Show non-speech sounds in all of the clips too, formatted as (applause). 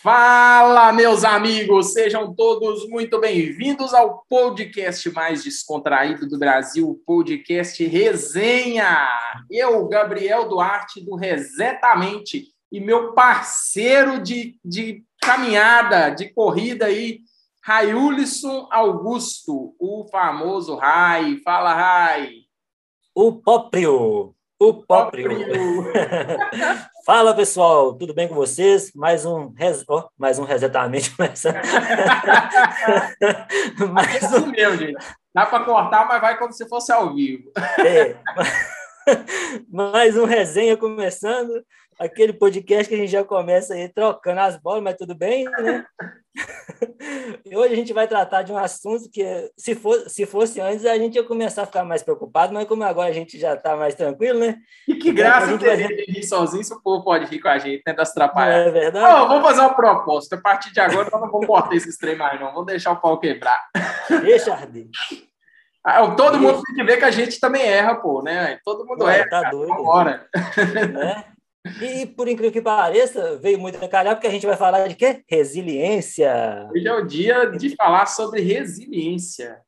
Fala, meus amigos! Sejam todos muito bem-vindos ao podcast mais descontraído do Brasil, o podcast Resenha. Eu, Gabriel Duarte, do Resetamente, e meu parceiro de, de caminhada, de corrida aí, Raiulisson Augusto, o famoso Rai. Fala, Rai! O próprio! O próprio! (laughs) Fala pessoal, tudo bem com vocês? Mais um, res... oh, mais um resetamente começando. (laughs) mais é um... meu, gente. Dá para cortar, mas vai como se fosse ao vivo. É. (laughs) mais um resenha começando aquele podcast que a gente já começa aí trocando as bolas, mas tudo bem, né? e hoje a gente vai tratar de um assunto que, se, for, se fosse antes, a gente ia começar a ficar mais preocupado, mas como agora a gente já está mais tranquilo, né? E que graça então, ter vai... rir sozinho se o povo pode rir com a gente, né? Das atrapalhadas. é verdade? Oh, vamos fazer uma proposta. A partir de agora, nós não vamos cortar esses trem mais, não. Vamos deixar o pau quebrar. Deixa arder. Ah, todo mundo tem que ver que a gente também erra, pô, né? Todo mundo Ué, erra. Tá cara. doido. Vambora. Né? E, por incrível que pareça, veio muito a calhar, porque a gente vai falar de quê? Resiliência. Hoje é o dia de falar sobre resiliência.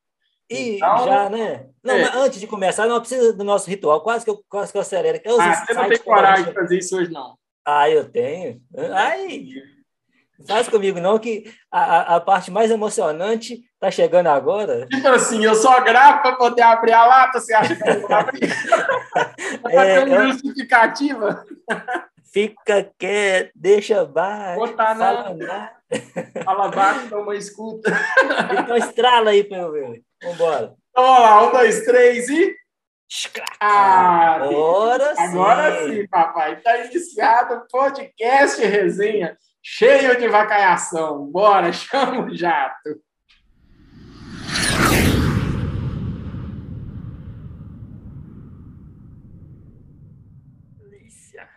E então, já, né? Não, é. antes de começar, não precisa do nosso ritual. Quase que eu, quase que eu acelero. Eu ah, você não tem coragem de fazer isso hoje, não. Ah, eu tenho. Ai, faz comigo, não, que a, a parte mais emocionante tá chegando agora. Tipo assim, eu só gravo para poder abrir a lata, você acha que eu vou abrir? (laughs) é, uma justificativa. Fica quieto, deixa baixo. Botar fala, na... fala baixo, toma escuta. (laughs) Então estrala aí para eu ver. Vambora. Então, vamos lá, um, dois, três e. Ah, agora sim. Agora sim, papai. Está iniciado o podcast resenha cheio de vacaiação. Bora, (laughs) chama o jato.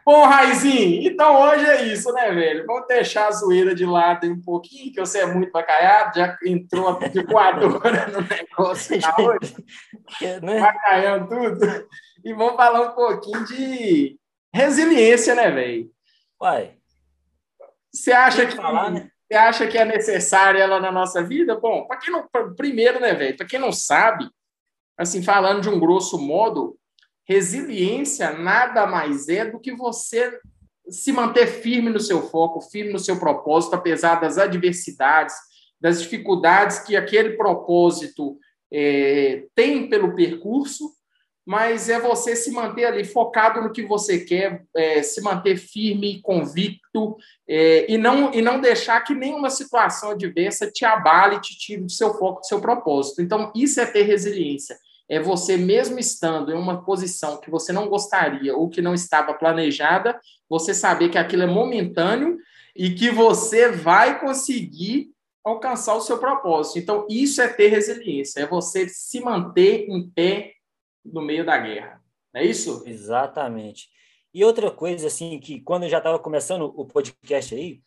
Bom, Raizinho, então hoje é isso, né, velho? Vamos deixar a zoeira de lado um pouquinho, que você é muito bacaiado, já entrou a voadora no negócio (laughs) tá hoje, né? bacaiando tudo. E vamos falar um pouquinho de resiliência, né, velho? Uai. Você acha que, falar, né? você acha que é necessária ela na nossa vida? Bom, para quem não, primeiro, né, velho? Para quem não sabe, assim, falando de um grosso modo, Resiliência nada mais é do que você se manter firme no seu foco, firme no seu propósito, apesar das adversidades, das dificuldades que aquele propósito é, tem pelo percurso, mas é você se manter ali focado no que você quer, é, se manter firme, convicto é, e, não, e não deixar que nenhuma situação adversa te abale, te tire do seu foco, do seu propósito. Então, isso é ter resiliência é você mesmo estando em uma posição que você não gostaria ou que não estava planejada, você saber que aquilo é momentâneo e que você vai conseguir alcançar o seu propósito. Então, isso é ter resiliência, é você se manter em pé no meio da guerra. Não é isso? Exatamente. E outra coisa, assim, que quando eu já estava começando o podcast aí,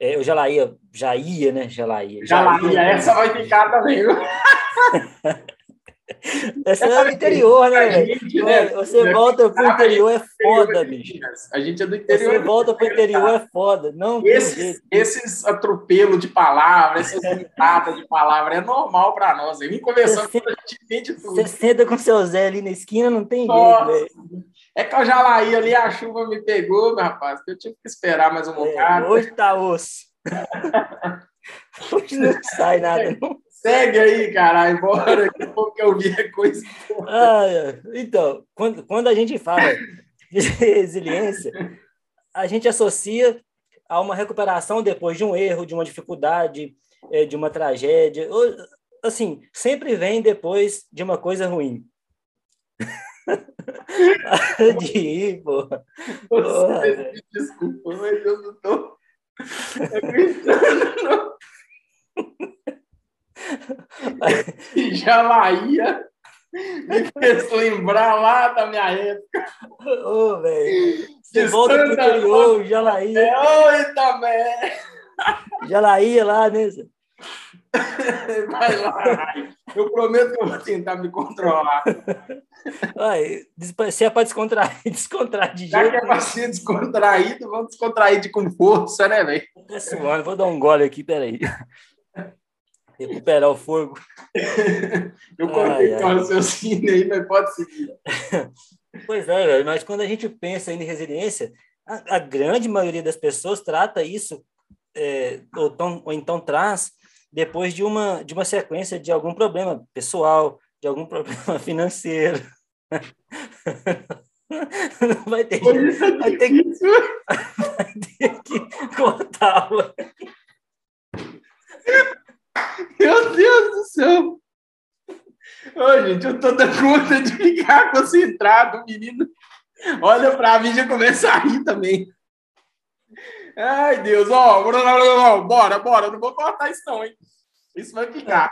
é, eu já lá ia, já ia, né? Já lá ia. Já, já lá ia, ia, essa vai ficar também. (laughs) Essa é do interior, né, velho? Né? Você volta pro interior, é foda, bicho. A gente é do interior. Você volta pro interior, é foda. Não esses, esses atropelos de palavras, essas limitadas de palavras, é normal para nós. Vem conversando com a gente entende tudo. Você senta com seu Zé ali na esquina, não tem Nossa. jeito, velho. É que eu já ia ali, a chuva me pegou, meu rapaz, eu tive que esperar mais um é, bocado. hoje tá osso. (laughs) hoje não sai nada, não. Segue aí, caralho, bora, que eu vi a coisa. Ah, então, quando, quando a gente fala de resiliência, a gente associa a uma recuperação depois de um erro, de uma dificuldade, é, de uma tragédia. Assim, sempre vem depois de uma coisa ruim. de ir, pô. Desculpa, mas eu não tô acreditando, não. (laughs) Jalaía me fez lembrar lá da minha época. Ô, oh, velho. Você volta pro interior, Jalaía. É, oi, também. Jalaía lá, né? (laughs) Vai lá, eu prometo que eu vou tentar me controlar. Se é para descontrair, (laughs) descontrair de Já jeito. Já que é para ser descontraído, vamos descontrair de com força, né, velho? Tá suando, vou dar um gole aqui, peraí. Recuperar o fogo. (laughs) Eu cortei o raciocínio aí, mas pode seguir. (laughs) Pois é, mas quando a gente pensa em resiliência, a, a grande maioria das pessoas trata isso, é, ou, tão, ou então traz, depois de uma, de uma sequência de algum problema pessoal, de algum (laughs) problema financeiro. Vai ter, que, vai ter, que, vai ter que cortá-lo. Meu Deus do céu! Ô, gente, eu tô dando conta de ficar concentrado, menino. Olha pra mim e já começa a rir também. Ai, Deus, ó, bora, bora, não vou cortar isso não, hein? Isso vai ficar.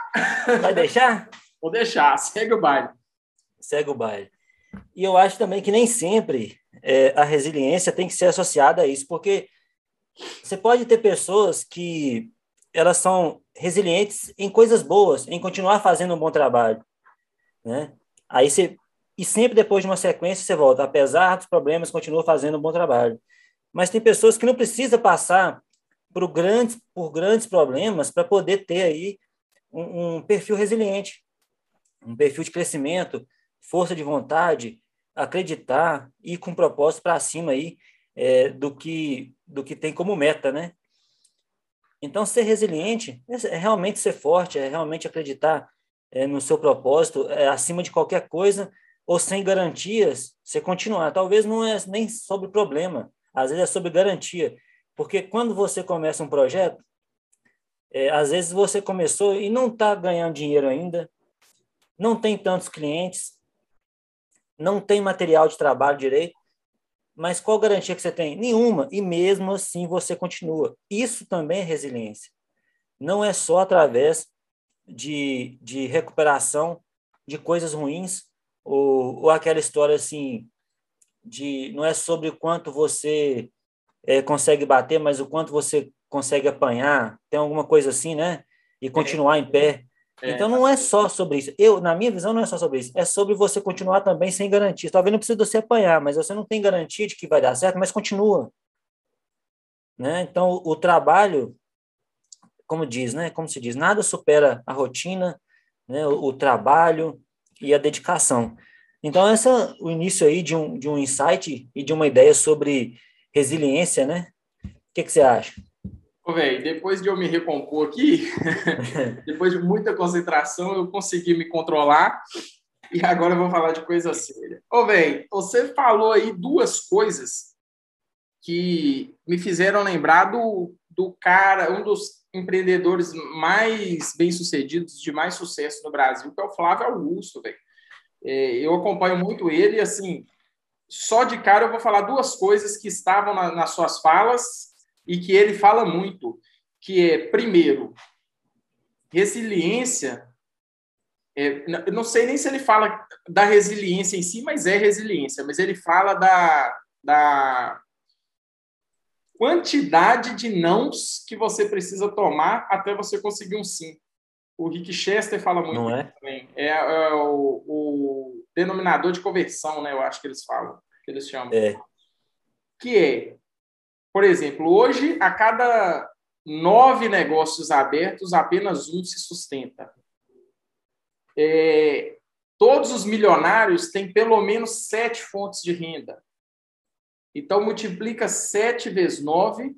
Vai deixar? Vou deixar, segue o baile. Segue o baile. E eu acho também que nem sempre é, a resiliência tem que ser associada a isso, porque você pode ter pessoas que elas são resilientes em coisas boas, em continuar fazendo um bom trabalho, né? Aí você e sempre depois de uma sequência você volta, apesar dos problemas, continua fazendo um bom trabalho. Mas tem pessoas que não precisa passar por grandes por grandes problemas para poder ter aí um, um perfil resiliente, um perfil de crescimento, força de vontade, acreditar e com propósito para cima aí é, do que do que tem como meta, né? Então ser resiliente é realmente ser forte, é realmente acreditar é, no seu propósito, é, acima de qualquer coisa ou sem garantias, você continuar. Talvez não é nem sobre problema, às vezes é sobre garantia, porque quando você começa um projeto, é, às vezes você começou e não está ganhando dinheiro ainda, não tem tantos clientes, não tem material de trabalho direito, mas qual garantia que você tem? Nenhuma. E mesmo assim você continua. Isso também é resiliência. Não é só através de, de recuperação de coisas ruins, ou, ou aquela história assim, de não é sobre o quanto você é, consegue bater, mas o quanto você consegue apanhar. Tem alguma coisa assim, né? E continuar em pé. É. Então não é só sobre isso. Eu, na minha visão, não é só sobre isso. É sobre você continuar também sem garantia. Talvez não precise você apanhar, mas você não tem garantia de que vai dar certo, mas continua. Né? Então o, o trabalho, como diz, né? Como se diz, nada supera a rotina, né? o, o trabalho e a dedicação. Então essa o início aí de um de um insight e de uma ideia sobre resiliência, né? O que, que você acha? Ô, velho, depois de eu me recompor aqui, (laughs) depois de muita concentração, eu consegui me controlar e agora eu vou falar de coisa séria. Ô, velho, você falou aí duas coisas que me fizeram lembrar do, do cara, um dos empreendedores mais bem-sucedidos, de mais sucesso no Brasil, que é o Flávio Augusto, velho. É, eu acompanho muito ele e, assim, só de cara eu vou falar duas coisas que estavam na, nas suas falas e que ele fala muito, que é, primeiro, resiliência. É, eu não sei nem se ele fala da resiliência em si, mas é resiliência, mas ele fala da, da quantidade de nãos que você precisa tomar até você conseguir um sim. O Rick Chester fala muito não é? também. É, é o, o, denominador de conversão, né? Eu acho que eles falam, que eles chamam. É. Que é por exemplo, hoje, a cada nove negócios abertos, apenas um se sustenta. É, todos os milionários têm pelo menos sete fontes de renda. Então, multiplica sete vezes nove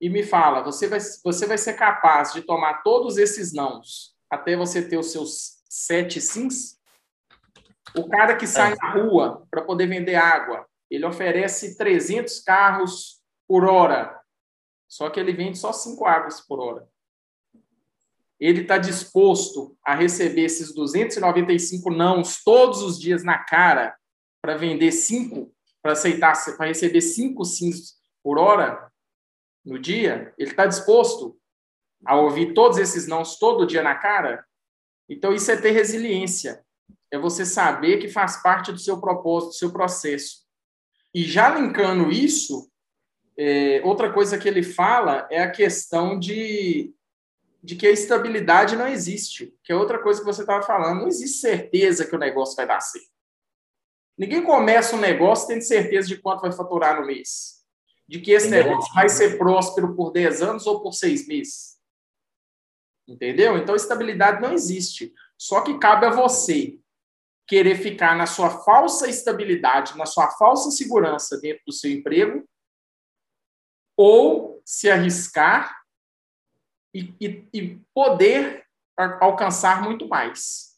e me fala: você vai, você vai ser capaz de tomar todos esses nãos até você ter os seus sete sims? O cara que sai é. na rua para poder vender água, ele oferece 300 carros por hora. Só que ele vende só cinco águas por hora. Ele está disposto a receber esses 295 nãos todos os dias na cara para vender cinco, para aceitar, para receber cinco sims por hora no dia? Ele está disposto a ouvir todos esses nãos todo dia na cara? Então, isso é ter resiliência. É você saber que faz parte do seu propósito, do seu processo. E já linkando isso é, outra coisa que ele fala é a questão de, de que a estabilidade não existe, que é outra coisa que você estava falando. Não existe certeza que o negócio vai dar certo. Ninguém começa um negócio tendo certeza de quanto vai faturar no mês. de que esse negócio vai ser próspero por 10 anos ou por seis meses. Entendeu? Então, estabilidade não existe. Só que cabe a você querer ficar na sua falsa estabilidade, na sua falsa segurança dentro do seu emprego, ou se arriscar e, e, e poder alcançar muito mais.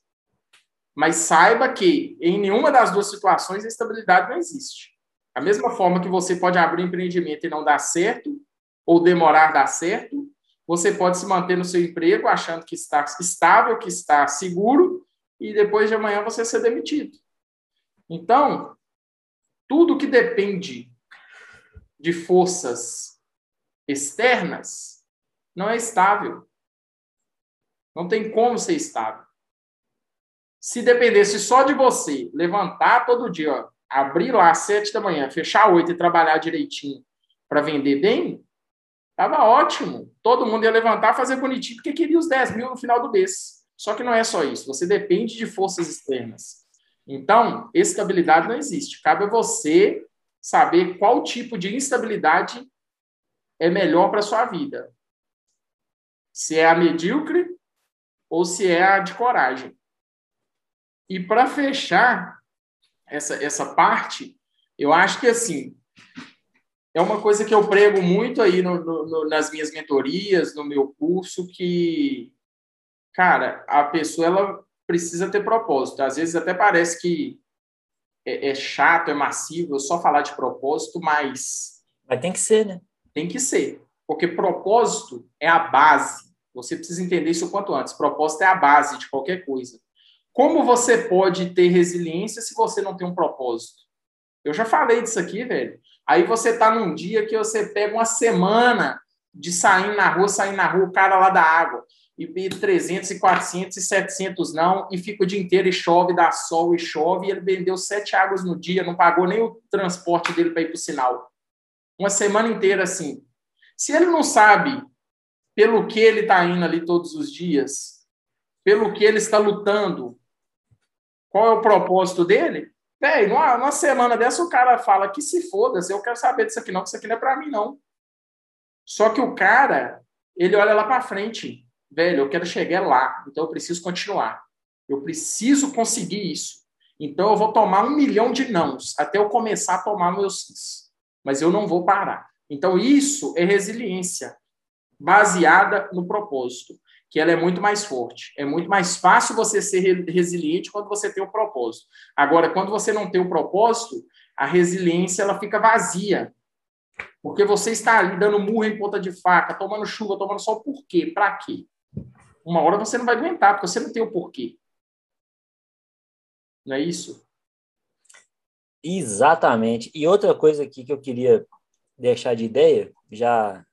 Mas saiba que em nenhuma das duas situações a estabilidade não existe. Da mesma forma que você pode abrir um empreendimento e não dar certo, ou demorar a dar certo, você pode se manter no seu emprego achando que está estável, que está seguro, e depois de amanhã você ser demitido. Então, tudo que depende de forças externas não é estável. Não tem como ser estável. Se dependesse só de você levantar todo dia, ó, abrir lá às sete da manhã, fechar oito e trabalhar direitinho para vender bem, tava ótimo. Todo mundo ia levantar, fazer bonitinho, porque queria os 10 mil no final do mês. Só que não é só isso. Você depende de forças externas. Então, estabilidade não existe. Cabe a você saber qual tipo de instabilidade é melhor para sua vida. Se é a medíocre ou se é a de coragem. E para fechar essa, essa parte, eu acho que assim é uma coisa que eu prego muito aí no, no, nas minhas mentorias, no meu curso, que, cara, a pessoa ela precisa ter propósito. Às vezes até parece que é, é chato, é massivo, eu só falar de propósito, mas. Mas tem que ser, né? Tem que ser. Porque propósito é a base você precisa entender isso o quanto antes. Propósito é a base de qualquer coisa. Como você pode ter resiliência se você não tem um propósito? Eu já falei disso aqui, velho. Aí você está num dia que você pega uma semana de sair na rua, sair na rua, o cara lá da água, e 300, e 400, e 700 não, e fica o dia inteiro e chove, dá sol e chove, e ele vendeu sete águas no dia, não pagou nem o transporte dele para ir para o sinal. Uma semana inteira assim. Se ele não sabe pelo que ele está indo ali todos os dias, pelo que ele está lutando, qual é o propósito dele? Véi, numa, numa semana dessa o cara fala que se foda-se, eu quero saber disso aqui não, que isso aqui não é para mim não. Só que o cara, ele olha lá para frente, velho, eu quero chegar lá, então eu preciso continuar. Eu preciso conseguir isso. Então eu vou tomar um milhão de nãos até eu começar a tomar meus sims. Mas eu não vou parar. Então isso é resiliência baseada no propósito, que ela é muito mais forte. É muito mais fácil você ser resiliente quando você tem o um propósito. Agora, quando você não tem o um propósito, a resiliência ela fica vazia. Porque você está ali dando murro em ponta de faca, tomando chuva, tomando sol, por quê? Para quê? Uma hora você não vai aguentar, porque você não tem o porquê. Não é isso? Exatamente. E outra coisa aqui que eu queria deixar de ideia, já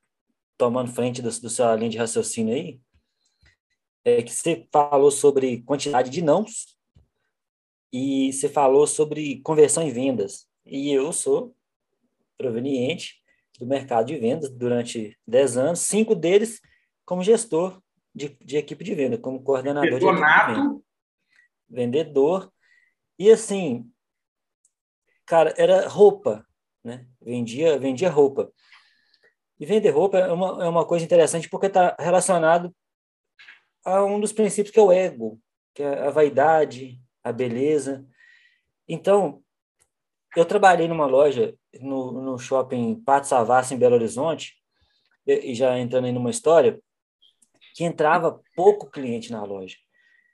tomando frente do, do seu linha de raciocínio aí, é que você falou sobre quantidade de nãos e você falou sobre conversão em vendas. E eu sou proveniente do mercado de vendas durante 10 anos, cinco deles como gestor de, de equipe de venda, como coordenador de equipe de venda. Vendedor. E assim, cara, era roupa, né? Vendia, vendia roupa. E vender roupa é uma, é uma coisa interessante porque está relacionado a um dos princípios que é o ego, que é a vaidade, a beleza. Então, eu trabalhei numa loja no, no shopping Pato Savassi, em Belo Horizonte, e, e já entrando aí numa história, que entrava pouco cliente na loja.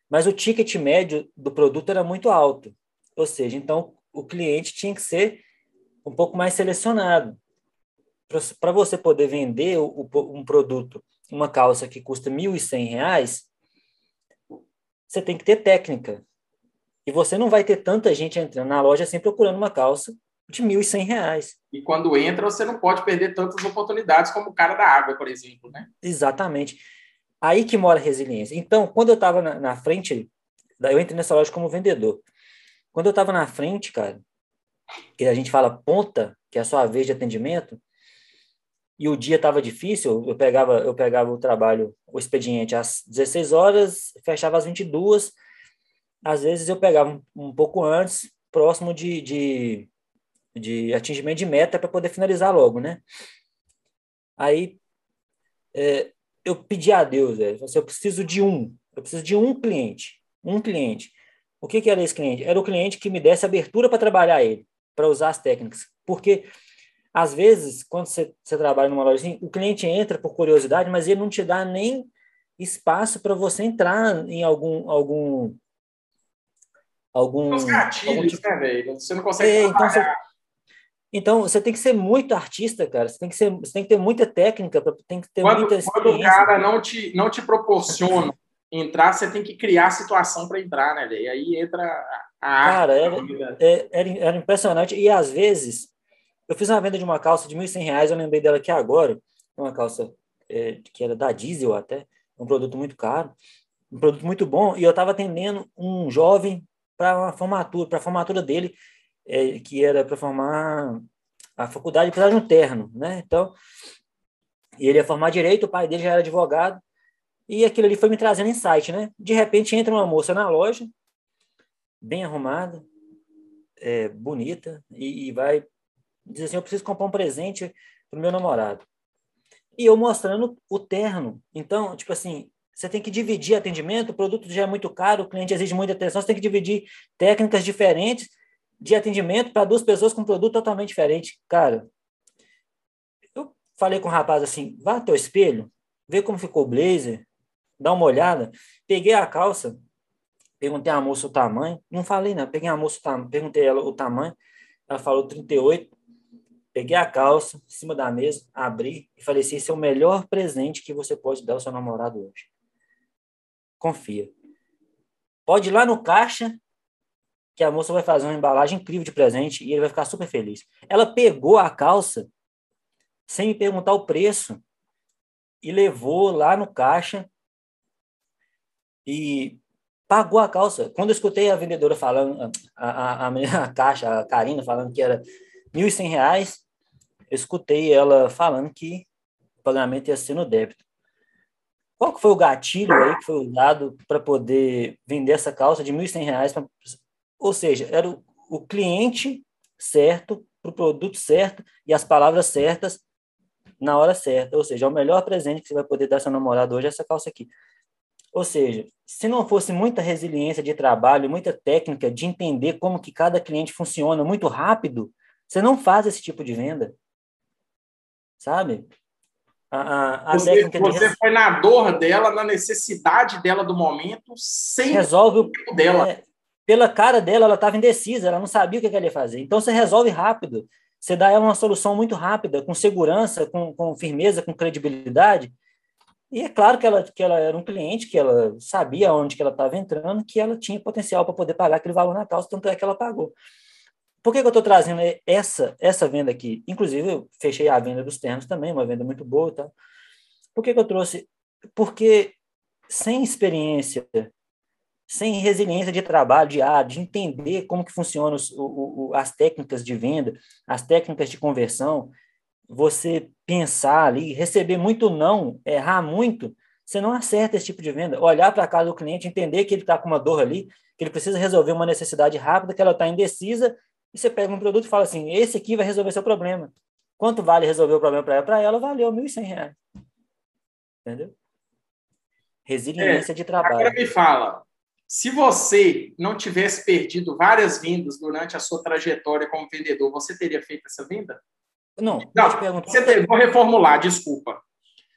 Mas o ticket médio do produto era muito alto. Ou seja, então o cliente tinha que ser um pouco mais selecionado para você poder vender o, um produto, uma calça que custa R$ 1.100, você tem que ter técnica. E você não vai ter tanta gente entrando na loja assim procurando uma calça de R$ 1.100. E quando entra, você não pode perder tantas oportunidades como o cara da água, por exemplo, né? Exatamente. Aí que mora a resiliência. Então, quando eu estava na, na frente, eu entrei nessa loja como vendedor. Quando eu estava na frente, cara, que a gente fala ponta, que é a sua vez de atendimento, e o dia estava difícil, eu pegava, eu pegava o trabalho, o expediente às 16 horas, fechava às 22. Às vezes eu pegava um, um pouco antes, próximo de, de, de atingimento de meta para poder finalizar logo, né? Aí é, eu pedi a Deus, é, eu preciso de um, eu preciso de um cliente, um cliente. O que, que era esse cliente? Era o cliente que me desse abertura para trabalhar ele, para usar as técnicas. Porque, às vezes, quando você, você trabalha numa loja assim, o cliente entra por curiosidade, mas ele não te dá nem espaço para você entrar em algum algum algum, Os gatilhos, algum tipo... né, velho? Você não consegue é, então você, então você tem que ser muito artista, cara. Você tem que ser, você tem que ter muita técnica, tem que ter quando, muita experiência. Quando o cara não te não te proporciona entrar, você tem que criar a situação para entrar, né, velho? Aí entra a Cara, era, é, era, era, impressionante. E às vezes, eu fiz uma venda de uma calça de R$ 1.100, eu lembrei dela aqui agora, uma calça é, que era da Diesel até, um produto muito caro, um produto muito bom, e eu estava atendendo um jovem para uma formatura, para a formatura dele, é, que era para formar a faculdade, precisava de um terno, né? Então, e ele ia formar direito, o pai dele já era advogado, e aquilo ali foi me trazendo insight, né? De repente entra uma moça na loja, bem arrumada, é, bonita, e, e vai dizer assim: Eu preciso comprar um presente para o meu namorado. E eu mostrando o terno. Então, tipo assim, você tem que dividir atendimento, o produto já é muito caro, o cliente exige muita atenção, você tem que dividir técnicas diferentes de atendimento para duas pessoas com um produto totalmente diferente. Cara, eu falei com o rapaz assim, vá até o espelho, vê como ficou o blazer, dá uma olhada. Peguei a calça, perguntei à moça o tamanho, não falei não, peguei a moça, perguntei ela o tamanho, ela falou 38, peguei a calça em cima da mesa, abri e falei assim, esse é o melhor presente que você pode dar ao seu namorado hoje confia. Pode ir lá no caixa, que a moça vai fazer uma embalagem incrível de presente e ele vai ficar super feliz. Ela pegou a calça sem me perguntar o preço e levou lá no caixa e pagou a calça. Quando eu escutei a vendedora falando, a, a, a, a caixa, a Karina falando que era R$ 1.100, eu escutei ela falando que o pagamento ia ser no débito. Qual que foi o gatilho aí que foi usado para poder vender essa calça de R$ 1.100? Pra... Ou seja, era o, cliente certo, para o produto certo e as palavras certas na hora certa. Ou seja, é o melhor presente que você vai poder dar seu namorado hoje é essa calça aqui. Ou seja, se não fosse muita resiliência de trabalho, muita técnica de entender como que cada cliente funciona muito rápido, você não faz esse tipo de venda. Sabe? A, a, você, você de... foi na dor dela, na necessidade dela do momento, sem resolve o tempo dela. É, pela cara dela, ela estava indecisa, ela não sabia o que, ela ia fazer. Então você resolve rápido. Você dá ela uma solução muito rápida, com segurança, com, com firmeza, com credibilidade. E é claro que ela, que ela era um cliente, que ela sabia onde que ela estava entrando, que ela tinha potencial para poder pagar aquele valor na calça, tanto é que ela pagou. Por que, que eu estou trazendo essa, essa venda aqui? Inclusive, eu fechei a venda dos termos também, uma venda muito boa. Tá? Por que, que eu trouxe? Porque sem experiência, sem resiliência de trabalho diário, de entender como que funcionam o, as técnicas de venda, as técnicas de conversão, você pensar ali, receber muito não, errar muito, você não acerta esse tipo de venda. Olhar para a casa do cliente, entender que ele está com uma dor ali, que ele precisa resolver uma necessidade rápida, que ela está indecisa e você pega um produto e fala assim: esse aqui vai resolver seu problema. Quanto vale resolver o problema para ela? Para ela, valeu R$ 1.100. Entendeu? Resiliência é, de trabalho. Agora me fala: se você não tivesse perdido várias vendas durante a sua trajetória como vendedor, você teria feito essa venda? Não, não você vou reformular, desculpa.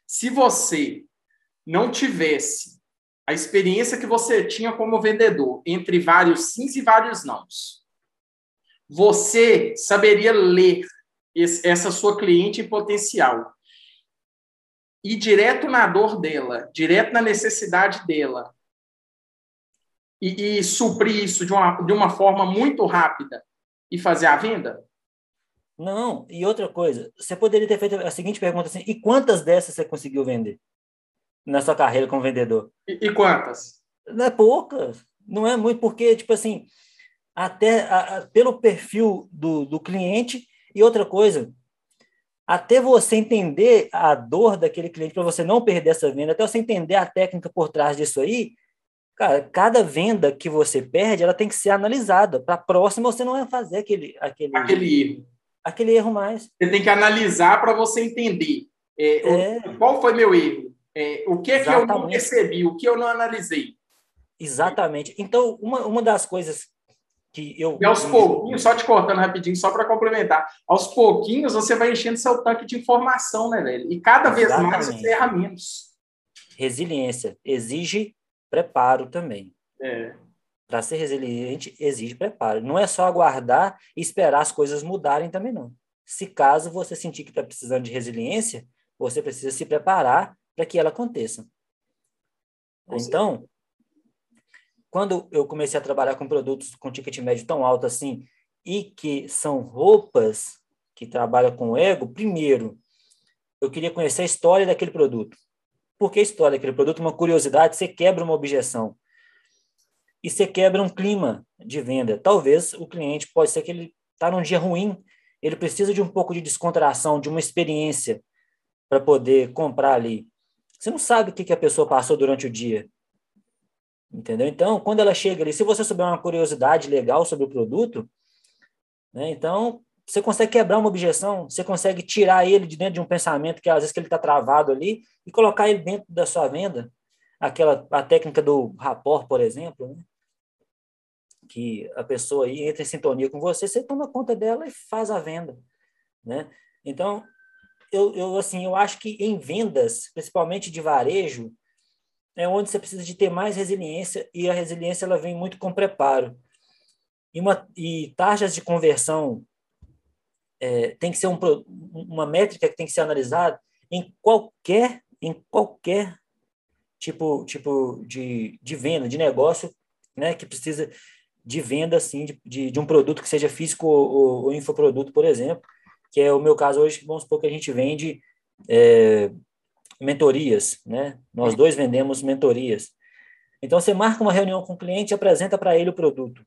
Se você não tivesse a experiência que você tinha como vendedor entre vários sims e vários nãos, você saberia ler esse, essa sua cliente em potencial e direto na dor dela, direto na necessidade dela, e, e suprir isso de uma, de uma forma muito rápida e fazer a venda? Não, e outra coisa, você poderia ter feito a seguinte pergunta assim: e quantas dessas você conseguiu vender na sua carreira como vendedor? E, e quantas? Não é poucas, não é muito, porque, tipo assim, até a, a, pelo perfil do, do cliente. E outra coisa, até você entender a dor daquele cliente, para você não perder essa venda, até você entender a técnica por trás disso aí, Cara, cada venda que você perde, ela tem que ser analisada. Para a próxima, você não vai fazer aquele, aquele, aquele erro. Aquele erro mais. Você tem que analisar para você entender é, é. Qual foi meu erro, é, o que, que eu não percebi, o que eu não analisei. Exatamente. Então, uma, uma das coisas que eu. E aos pouquinhos, só te cortando rapidinho, só para complementar, aos pouquinhos você vai enchendo seu tanque de informação, né, velho? E cada Exatamente. vez mais você erra menos. Resiliência exige preparo também. É. Para ser resiliente, exige preparo. Não é só aguardar e esperar as coisas mudarem também, não. Se caso você sentir que está precisando de resiliência, você precisa se preparar para que ela aconteça. Então, quando eu comecei a trabalhar com produtos com ticket médio tão alto assim, e que são roupas que trabalham com ego, primeiro, eu queria conhecer a história daquele produto. Por que a história daquele produto? Uma curiosidade, você quebra uma objeção. E você quebra um clima de venda. Talvez o cliente, pode ser que ele está num dia ruim, ele precisa de um pouco de descontração, de uma experiência para poder comprar ali. Você não sabe o que, que a pessoa passou durante o dia. Entendeu? Então, quando ela chega ali, se você souber uma curiosidade legal sobre o produto, né, então você consegue quebrar uma objeção, você consegue tirar ele de dentro de um pensamento que às vezes que ele está travado ali e colocar ele dentro da sua venda. Aquela a técnica do rapport, por exemplo, né? Que a pessoa aí entra em sintonia com você, você toma conta dela e faz a venda, né? Então, eu, eu assim, eu acho que em vendas, principalmente de varejo, é onde você precisa de ter mais resiliência e a resiliência ela vem muito com preparo. E, uma, e taxas de conversão é, tem que ser um, uma métrica que tem que ser analisada em qualquer em qualquer tipo tipo de, de venda de negócio né que precisa de venda assim de, de, de um produto que seja físico ou, ou, infoproduto por exemplo que é o meu caso hoje vamos supor que a gente vende é, mentorias, né? Nós dois vendemos mentorias. Então você marca uma reunião com o cliente e apresenta para ele o produto.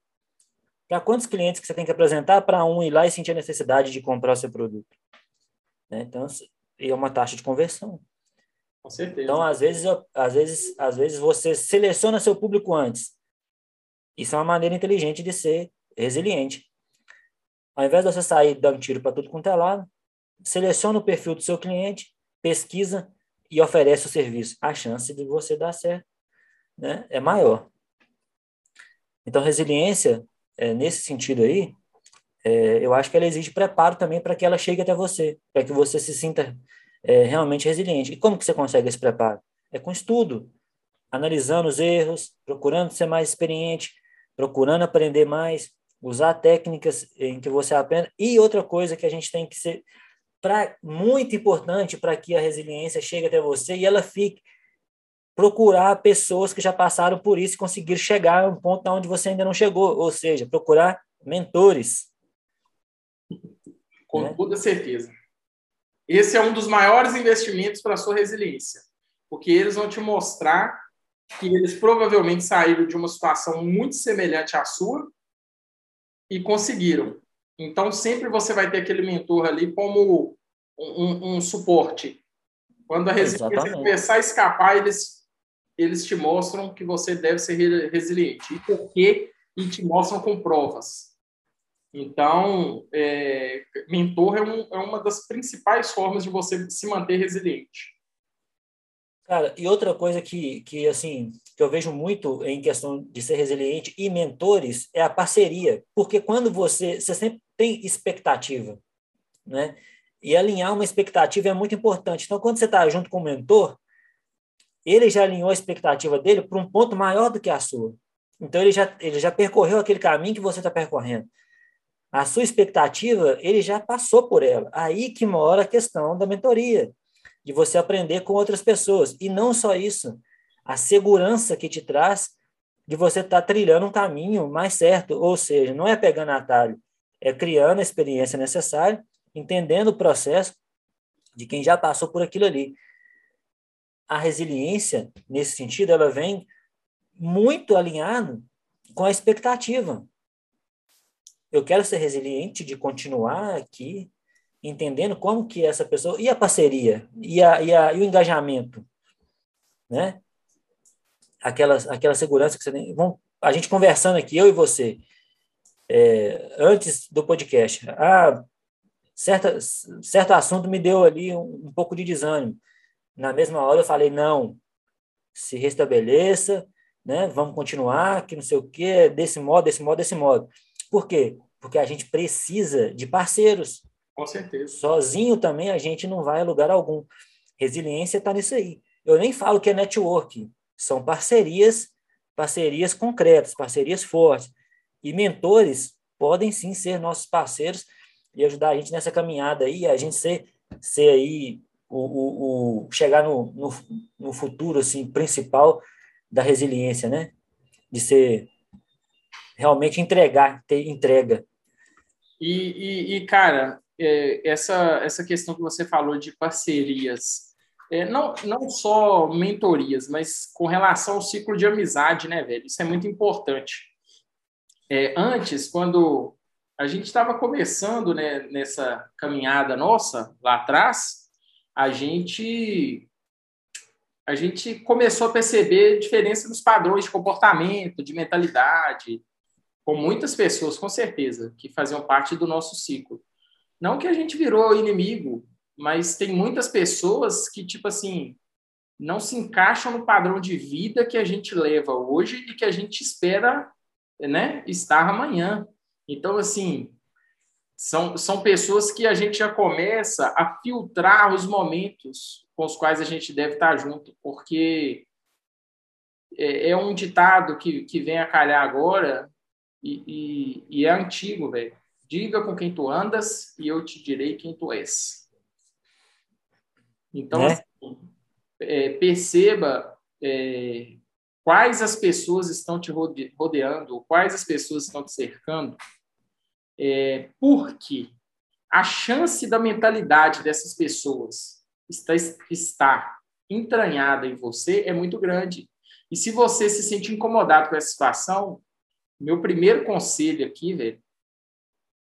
Para quantos clientes que você tem que apresentar para um ir lá e sentir a necessidade de comprar o seu produto? Né? Então é uma taxa de conversão. Com certeza. Então às vezes, às vezes, às vezes você seleciona seu público antes. Isso é uma maneira inteligente de ser resiliente. Ao invés de você sair dando tiro para tudo quanto é lado, seleciona o perfil do seu cliente, pesquisa e oferece o serviço, a chance de você dar certo né, é maior. Então, resiliência, é, nesse sentido aí, é, eu acho que ela exige preparo também para que ela chegue até você, para que você se sinta é, realmente resiliente. E como que você consegue esse preparo? É com estudo, analisando os erros, procurando ser mais experiente, procurando aprender mais, usar técnicas em que você aprenda. E outra coisa que a gente tem que ser pra, muito importante para que a resiliência chegue até você e ela fique procurar pessoas que já passaram por isso e conseguir chegar a um ponto onde você ainda não chegou, ou seja, procurar mentores. Com né? toda certeza. Esse é um dos maiores investimentos para a sua resiliência, porque eles vão te mostrar que eles provavelmente saíram de uma situação muito semelhante à sua e conseguiram. Então, sempre você vai ter aquele mentor ali como um, um suporte. Quando a resiliência Exatamente. começar a escapar, eles, eles te mostram que você deve ser resiliente. E por quê? E te mostram com provas. Então, é, mentor é, um, é uma das principais formas de você se manter resiliente. Cara, e outra coisa que, que, assim, que eu vejo muito em questão de ser resiliente e mentores é a parceria. Porque quando você, você sempre tem expectativa, né? E alinhar uma expectativa é muito importante. Então, quando você está junto com o mentor, ele já alinhou a expectativa dele para um ponto maior do que a sua. Então, ele já, ele já percorreu aquele caminho que você está percorrendo. A sua expectativa, ele já passou por ela. Aí que mora a questão da mentoria, de você aprender com outras pessoas. E não só isso, a segurança que te traz de você estar tá trilhando um caminho mais certo. Ou seja, não é pegando atalho, é criando a experiência necessária entendendo o processo de quem já passou por aquilo ali. A resiliência, nesse sentido, ela vem muito alinhado com a expectativa. Eu quero ser resiliente de continuar aqui, entendendo como que essa pessoa... E a parceria? E, a, e, a, e o engajamento? Né? aquela, aquela segurança que você tem. Vamos, a gente conversando aqui, eu e você, é, antes do podcast, ah, certa, certo assunto me deu ali um, um pouco de desânimo. Na mesma hora eu falei, não, se restabeleça, né? Vamos continuar, que não sei o quê, desse modo, desse modo, desse modo. Por quê? Porque a gente precisa de parceiros. Com certeza. Sozinho também a gente não vai a lugar algum. Resiliência está nisso aí. Eu nem falo que é networking, são parcerias, parcerias concretas, parcerias fortes. E mentores podem sim ser nossos parceiros e ajudar a gente nessa caminhada aí, a gente ser, ser aí o, o, o chegar no, no, no futuro assim principal da resiliência, né? De ser realmente entregar, ter entrega. E, e, e cara, é, essa, essa questão que você falou de parcerias, é, não, não só mentorias, mas com relação ao ciclo de amizade, né, velho? Isso é muito importante. É, antes, quando a gente estava começando né, nessa caminhada nossa, lá atrás, a gente a gente começou a perceber diferença nos padrões de comportamento, de mentalidade, com muitas pessoas, com certeza, que faziam parte do nosso ciclo. Não que a gente virou inimigo, mas tem muitas pessoas que, tipo assim, não se encaixam no padrão de vida que a gente leva hoje e que a gente espera né, estar amanhã. Então, assim, são, são pessoas que a gente já começa a filtrar os momentos com os quais a gente deve estar junto, porque é, é um ditado que, que vem a calhar agora e, e, e é antigo, velho. Diga com quem tu andas e eu te direi quem tu és. Então, né? assim, é, perceba é, quais as pessoas estão te rodeando, quais as pessoas estão te cercando, é, porque a chance da mentalidade dessas pessoas está, está entranhada em você é muito grande. E se você se sentir incomodado com essa situação, meu primeiro conselho aqui, velho,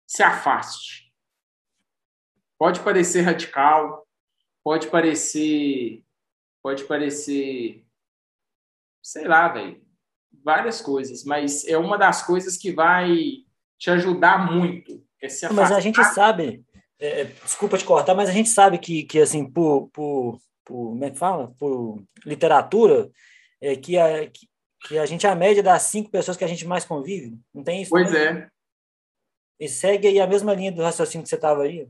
se afaste. Pode parecer radical, pode parecer, pode parecer, sei lá, velho, várias coisas, mas é uma das coisas que vai te ajudar muito. É mas a gente sabe, é, é, desculpa te cortar, mas a gente sabe que, que assim, por, por, por como é que fala? Por literatura, é, que, a, que, que a gente é a média das cinco pessoas que a gente mais convive. Não tem isso? Pois é. E segue aí a mesma linha do raciocínio que você estava aí.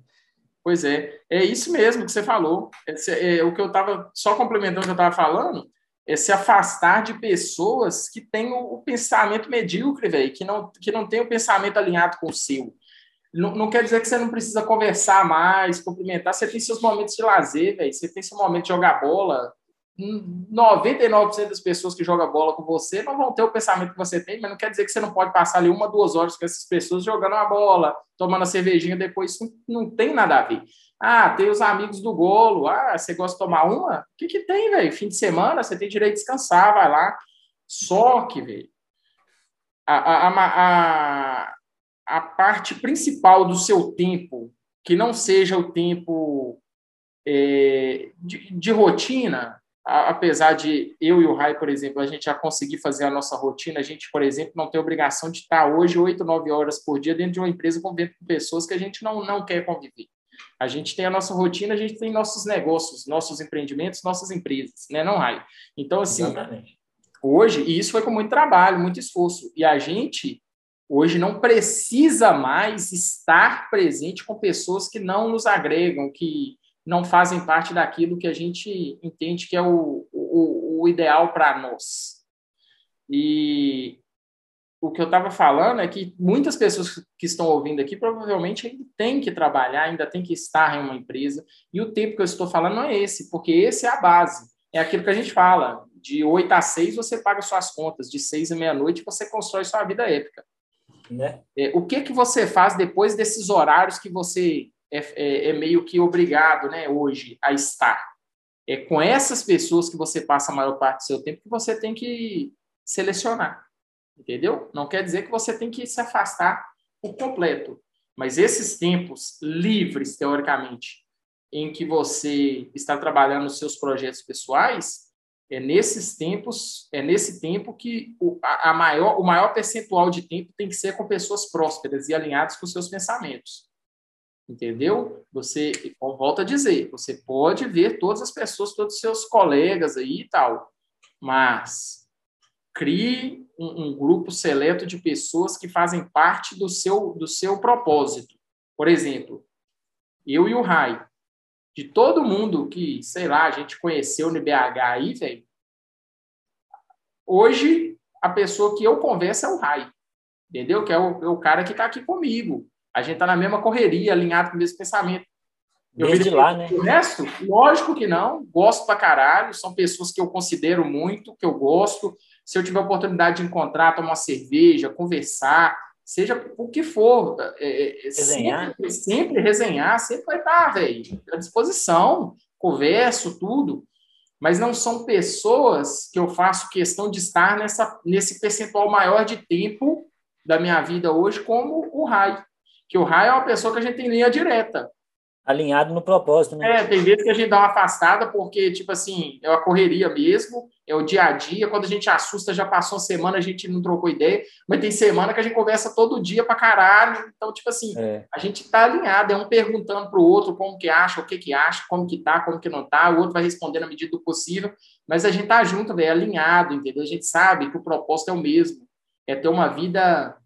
Pois é, é isso mesmo que você falou. É, é, o que eu estava, só complementando o que eu estava falando, é se afastar de pessoas que têm o, o pensamento medíocre, velho, que não, que não tem o pensamento alinhado com o seu. Não, não, quer dizer que você não precisa conversar mais, cumprimentar. Você tem seus momentos de lazer, velho. Você tem seu momento de jogar bola. 99% das pessoas que jogam bola com você não vão ter o pensamento que você tem, mas não quer dizer que você não pode passar ali uma, duas horas com essas pessoas jogando uma bola, tomando a cervejinha depois. Isso não tem nada a ver. Ah, tem os amigos do golo. Ah, você gosta de tomar uma? O que, que tem, velho? Fim de semana, você tem direito de descansar, vai lá. Só que, velho, a, a, a, a parte principal do seu tempo, que não seja o tempo é, de, de rotina, apesar de eu e o Rai, por exemplo, a gente já conseguir fazer a nossa rotina, a gente, por exemplo, não tem obrigação de estar hoje oito, nove horas por dia dentro de uma empresa convivendo com pessoas que a gente não, não quer conviver. A gente tem a nossa rotina, a gente tem nossos negócios, nossos empreendimentos, nossas empresas, né, não, Rai? Então, assim, Exatamente. hoje, e isso foi com muito trabalho, muito esforço, e a gente hoje não precisa mais estar presente com pessoas que não nos agregam, que não fazem parte daquilo que a gente entende que é o, o, o ideal para nós. E o que eu estava falando é que muitas pessoas que estão ouvindo aqui provavelmente ainda têm que trabalhar, ainda têm que estar em uma empresa. E o tempo que eu estou falando não é esse, porque esse é a base. É aquilo que a gente fala. De 8 a 6 você paga suas contas, de 6 à meia-noite você constrói sua vida épica. Né? É, o que, que você faz depois desses horários que você é, é, é, meio que obrigado, né, hoje, a estar. É com essas pessoas que você passa a maior parte do seu tempo que você tem que selecionar, entendeu? Não quer dizer que você tem que se afastar por completo, mas esses tempos livres, teoricamente, em que você está trabalhando os seus projetos pessoais, é nesses tempos, é nesse tempo que o, a, a maior, o maior percentual de tempo tem que ser com pessoas prósperas e alinhadas com seus pensamentos. Entendeu? Você, volta a dizer, você pode ver todas as pessoas, todos os seus colegas aí e tal, mas crie um, um, grupo seleto de pessoas que fazem parte do seu, do seu propósito. Por exemplo, eu e o Rai, de todo mundo que, sei lá, a gente conheceu no BH aí, velho, hoje a pessoa que eu converso é o Rai, entendeu? Que é o, é o cara que está aqui comigo. A gente está na mesma correria, alinhado com o mesmo pensamento. Eu Desde lá, né? O resto, lógico que não. Gosto pra caralho. São pessoas que eu considero muito, que eu gosto. Se eu tiver a oportunidade de encontrar, tomar uma cerveja, conversar, seja o que for. É, é, é resenhar. Sempre, sempre resenhar, sempre vai estar, velho, à disposição. Converso, tudo. Mas não são pessoas que eu faço questão de estar nessa, nesse percentual maior de tempo da minha vida hoje, como o Rai. Que o Rai é uma pessoa que a gente tem linha direta alinhado no propósito, né? É, tem vezes que a gente dá uma afastada, porque, tipo assim, é uma correria mesmo, é o dia a dia. Quando a gente assusta, já passou uma semana, a gente não trocou ideia, mas tem semana que a gente conversa todo dia pra caralho. Então, tipo assim, é. a gente tá alinhado, é um perguntando pro outro como que acha, o que que acha, como que tá, como que não tá, o outro vai responder na medida do possível, mas a gente tá junto, velho, alinhado, entendeu? A gente sabe que o propósito é o mesmo, é ter uma vida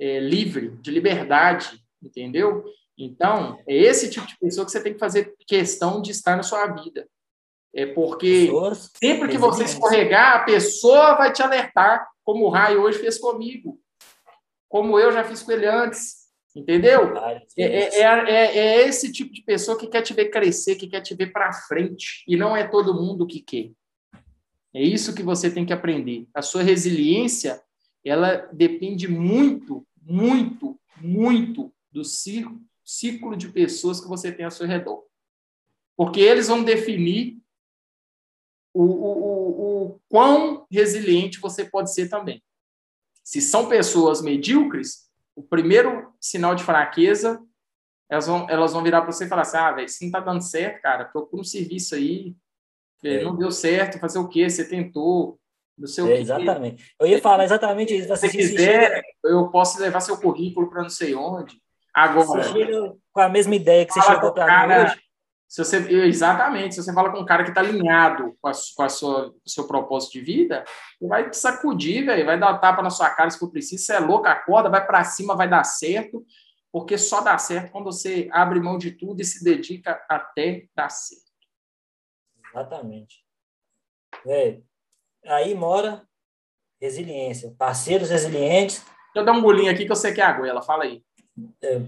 é, livre, de liberdade, entendeu? Então, é esse tipo de pessoa que você tem que fazer questão de estar na sua vida. É porque sempre que você escorregar, a pessoa vai te alertar, como o Rai hoje fez comigo, como eu já fiz com ele antes. Entendeu? É, é, é, é, esse tipo de pessoa que quer te ver crescer, que quer te ver para frente. E não é todo mundo que quer. É isso que você tem que aprender. A sua resiliência, ela depende muito, muito, muito do ciclo de pessoas que você tem ao seu redor. Porque eles vão definir o, o, o, o quão resiliente você pode ser também. Se são pessoas medíocres, o primeiro sinal de fraqueza, elas vão, elas vão virar para você e falar assim: ah, velho, isso não está dando certo, cara, procura um serviço aí, é. não deu certo, fazer o quê? Você tentou, não sei o é, Exatamente. Eu ia falar exatamente isso. Se quiser, eu posso levar seu currículo para não sei onde. Agora. com a mesma ideia que você chegou para mim hoje. Se você, exatamente, se você fala com um cara que está alinhado com, a, com a sua, o seu propósito de vida, ele vai te sacudir, velho, vai dar tapa na sua cara se for preciso. Você é louco, acorda, vai para cima, vai dar certo, porque só dá certo quando você abre mão de tudo e se dedica até dar certo. Exatamente. É, aí mora resiliência, parceiros resilientes. Deixa eu dar um bolinho aqui que eu sei que é a goela, fala aí é,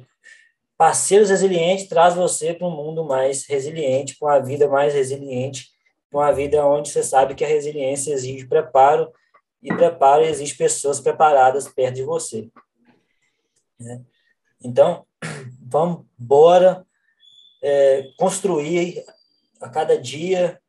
parceiros resilientes traz você para um mundo mais resiliente, para uma vida mais resiliente, para uma vida onde você sabe que a resiliência exige preparo e preparo exige pessoas preparadas perto de você. Né? Então, (clears throat) vamos embora é, construir a cada dia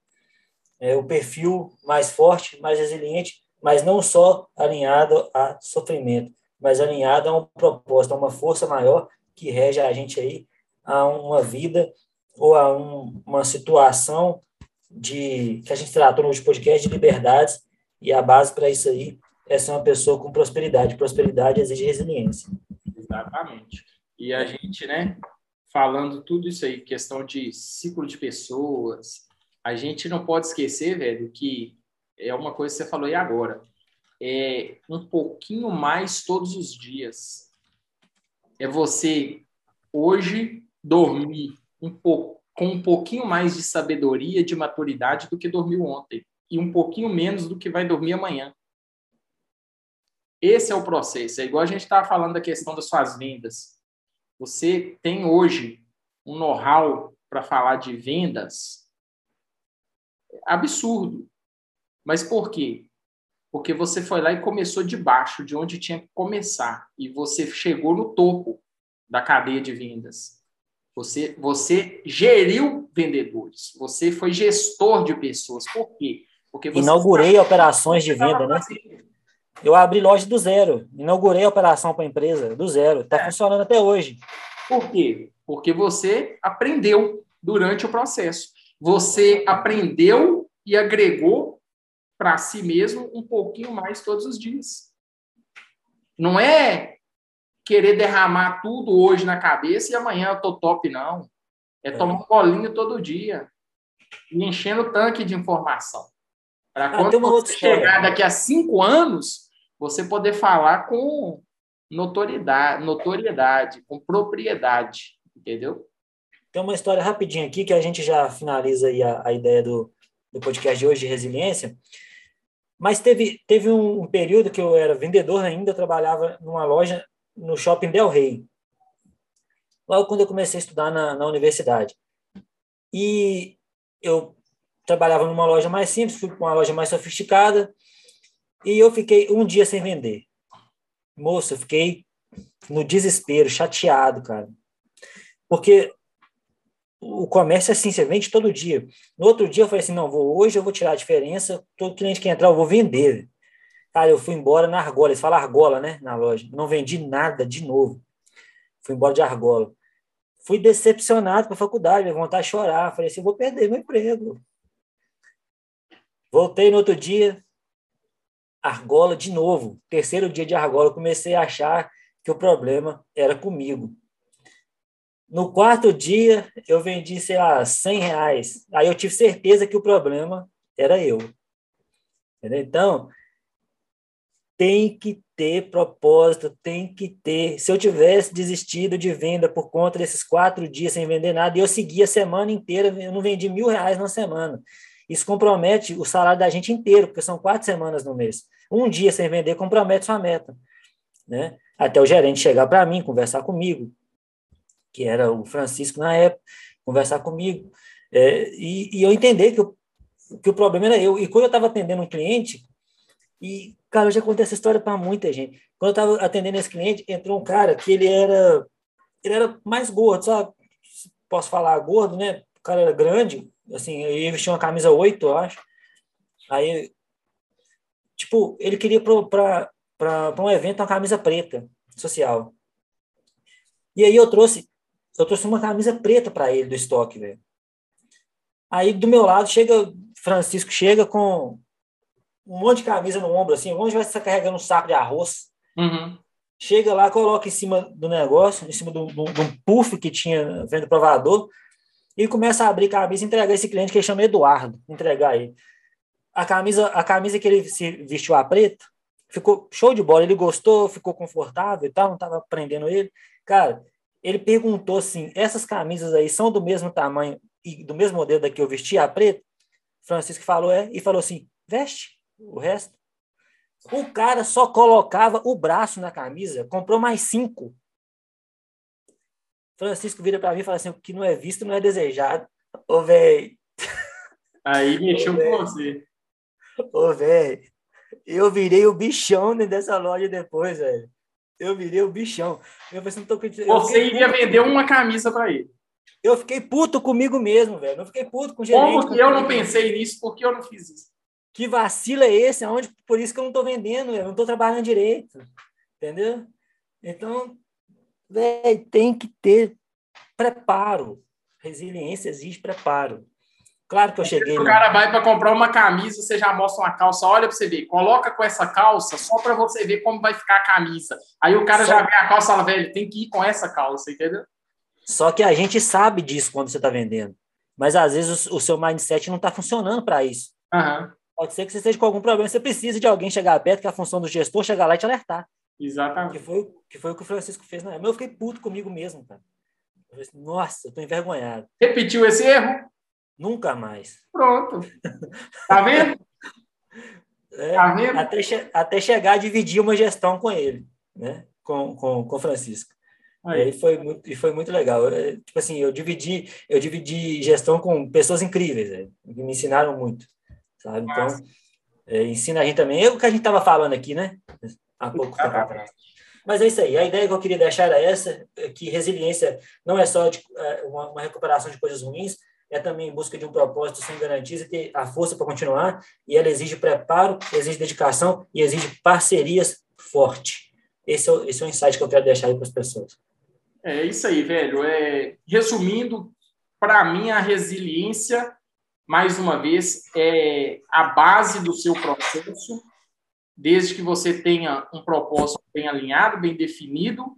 é, o perfil mais forte, mais resiliente, mas não só alinhado a sofrimento, mas alinhada a um propósito, a uma força maior que rege a gente aí a uma vida ou a um, uma situação de que a gente tratou no último podcast de liberdades e a base para isso aí é ser uma pessoa com prosperidade. Prosperidade exige resiliência. Exatamente. E a gente, né, falando tudo isso aí, questão de ciclo de pessoas, a gente não pode esquecer, velho, que é uma coisa que você falou aí agora é um pouquinho mais todos os dias. É você hoje dormir um pouco com um pouquinho mais de sabedoria, de maturidade do que dormiu ontem e um pouquinho menos do que vai dormir amanhã. Esse é o processo. É igual a gente estava falando da questão das suas vendas. Você tem hoje um know-how para falar de vendas absurdo. Mas por quê? porque você foi lá e começou de baixo, de onde tinha que começar, e você chegou no topo da cadeia de vendas. Você, você geriu vendedores, você foi gestor de pessoas. Por quê? Porque Inaugurei operações de venda, né? Eu abri loja do zero, inaugurei a operação para a empresa do zero, está é. funcionando até hoje. Por quê? Porque você aprendeu durante o processo. Você aprendeu e agregou para si mesmo um pouquinho mais todos os dias. Não é querer derramar tudo hoje na cabeça e amanhã eu tô top, não. É, é. tomar um bolinho todo dia e enchendo o tanque de informação. Para ah, quando você chegar daqui a cinco anos, você poder falar com notoriedade, notoriedade, com propriedade, entendeu? Tem uma história rapidinha aqui que a gente já finaliza aí a, a ideia do, do podcast de hoje de resiliência. Mas teve, teve um, um período que eu era vendedor ainda, trabalhava numa loja no Shopping Del Rey. Logo quando eu comecei a estudar na, na universidade. E eu trabalhava numa loja mais simples, fui para uma loja mais sofisticada, e eu fiquei um dia sem vender. Moça, eu fiquei no desespero, chateado, cara. Porque o comércio é assim, você vende todo dia. No outro dia eu falei assim, não, vou, hoje eu vou tirar a diferença, todo cliente que entrar eu vou vender. Cara, eu fui embora na argola, eles falam argola, né, na loja. Não vendi nada de novo. Fui embora de argola. Fui decepcionado com a faculdade, minha vontade de chorar. Falei assim, vou perder meu emprego. Voltei no outro dia, argola de novo. Terceiro dia de argola, comecei a achar que o problema era comigo. No quarto dia, eu vendi, sei lá, 100 reais. Aí eu tive certeza que o problema era eu. Entendeu? Então, tem que ter propósito, tem que ter. Se eu tivesse desistido de venda por conta desses quatro dias sem vender nada, e eu segui a semana inteira, eu não vendi mil reais na semana. Isso compromete o salário da gente inteiro, porque são quatro semanas no mês. Um dia sem vender compromete sua meta. Né? Até o gerente chegar para mim, conversar comigo, que era o Francisco na época, conversar comigo, é, e, e, eu entender que, eu, que o problema era eu. E quando eu estava atendendo um cliente, e, cara, eu já contei essa história para muita gente. Quando eu estava atendendo esse cliente, entrou um cara que ele era, ele era mais gordo, sabe? Posso falar gordo, né? O cara era grande, assim, ele vestia uma camisa 8, eu acho. Aí, tipo, ele queria para um evento uma camisa preta, social. E aí eu trouxe, eu trouxe uma camisa preta para ele do estoque, velho. Aí do meu lado chega, Francisco chega com um monte de camisa no ombro, assim, onde vai estar carregando um saco de arroz. Uhum. Chega lá, coloca em cima do negócio, em cima de um puff que tinha vendo provador, e começa a abrir camisa e entregar esse cliente que ele chama Eduardo, entregar aí. A camisa, a camisa que ele se vestiu a preto, ficou show de bola, ele gostou, ficou confortável e tal, não estava prendendo ele. Cara, ele perguntou assim: essas camisas aí são do mesmo tamanho e do mesmo modelo da que eu vesti, a preto? Francisco falou, é, e falou assim: veste o resto. O cara só colocava o braço na camisa, comprou mais cinco. Francisco vira para mim e fala assim: o que não é visto não é desejado. Ô, velho. Aí mexeu com você. Ô, velho. Eu virei o bichão dessa loja depois, velho. Eu virei o bichão. Eu pensei, não tô Você iria puto. vender uma camisa para ele. Eu fiquei puto comigo mesmo, velho. Não fiquei puto com o gerente. Como que eu não pensei nisso? Por que eu não fiz isso? Que vacilo é esse? Aonde, por isso que eu não estou vendendo, eu não estou trabalhando direito. Entendeu? Então, véio, tem que ter preparo. Resiliência exige preparo. Claro que eu cheguei. O cara vai para comprar uma camisa, você já mostra uma calça, olha para você ver, coloca com essa calça só para você ver como vai ficar a camisa. Aí o cara só... já vê a calça e fala, velho, tem que ir com essa calça, entendeu? Só que a gente sabe disso quando você está vendendo. Mas às vezes o, o seu mindset não está funcionando para isso. Uhum. Pode ser que você esteja com algum problema, você precisa de alguém chegar perto, que é a função do gestor chegar lá e te alertar. Exatamente. Que foi, que foi o que o Francisco fez época. Eu fiquei puto comigo mesmo, cara. Eu assim, Nossa, eu tô envergonhado. Repetiu esse erro? Nunca mais. Pronto. Tá vendo? (laughs) É, tá vendo? Até, che até chegar a dividir uma gestão com ele, né? Com, com, com o Francisco. Aí. E foi muito, e foi muito legal. Eu, tipo assim, eu dividi, eu dividi gestão com pessoas incríveis, né? que me ensinaram muito sabe? Então, é, ensina a gente também. É o que a gente estava falando aqui, né? Há pouco tempo atrás. Mas é isso aí. A ideia que eu queria deixar era essa, é que resiliência não é só de, é, uma, uma, recuperação de coisas ruins, é também em busca de um propósito sem garantias e ter a força para continuar. E ela exige preparo, exige dedicação e exige parcerias fortes. Esse é, o, esse é o insight que eu quero deixar aí para as pessoas. É isso aí, velho. É, resumindo, para mim, a resiliência mais uma vez, é a base do seu processo, desde que você tenha um propósito bem alinhado, bem definido.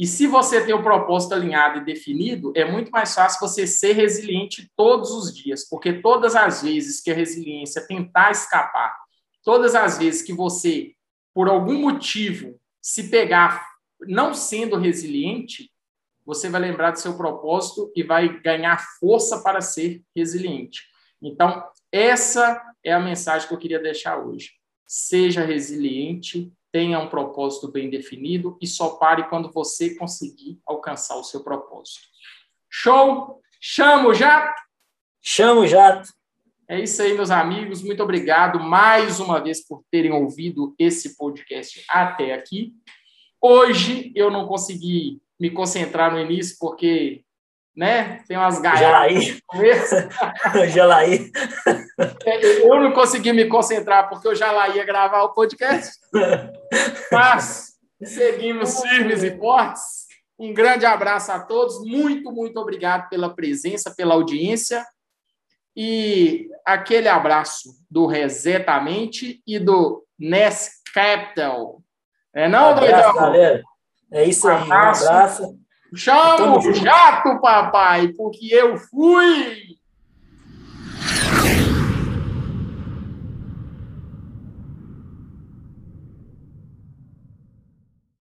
E se você tem o um propósito alinhado e definido, é muito mais fácil você ser resiliente todos os dias, porque todas as vezes que a resiliência tentar escapar, todas as vezes que você, por algum motivo, se pegar não sendo resiliente, você vai lembrar do seu propósito e vai ganhar força para ser resiliente. Então, essa é a mensagem que eu queria deixar hoje. Seja resiliente, tenha um propósito bem definido e só pare quando você conseguir alcançar o seu propósito. Show? Chamo o jato? Chamo o jato. É isso aí, meus amigos. Muito obrigado mais uma vez por terem ouvido esse podcast até aqui. Hoje eu não consegui me concentrar no início porque né? Tem umas gaiatas Jalaí. (laughs) É, eu não consegui me concentrar porque eu já lá ia gravar o podcast. Mas seguimos firmes e fortes. Um grande abraço a todos. Muito, muito obrigado pela presença, pela audiência. E aquele abraço do Resetamente e do Ness Capital. É não, abraço, galera. É isso aí. Um abraço. Chama o jato, papai, porque eu fui!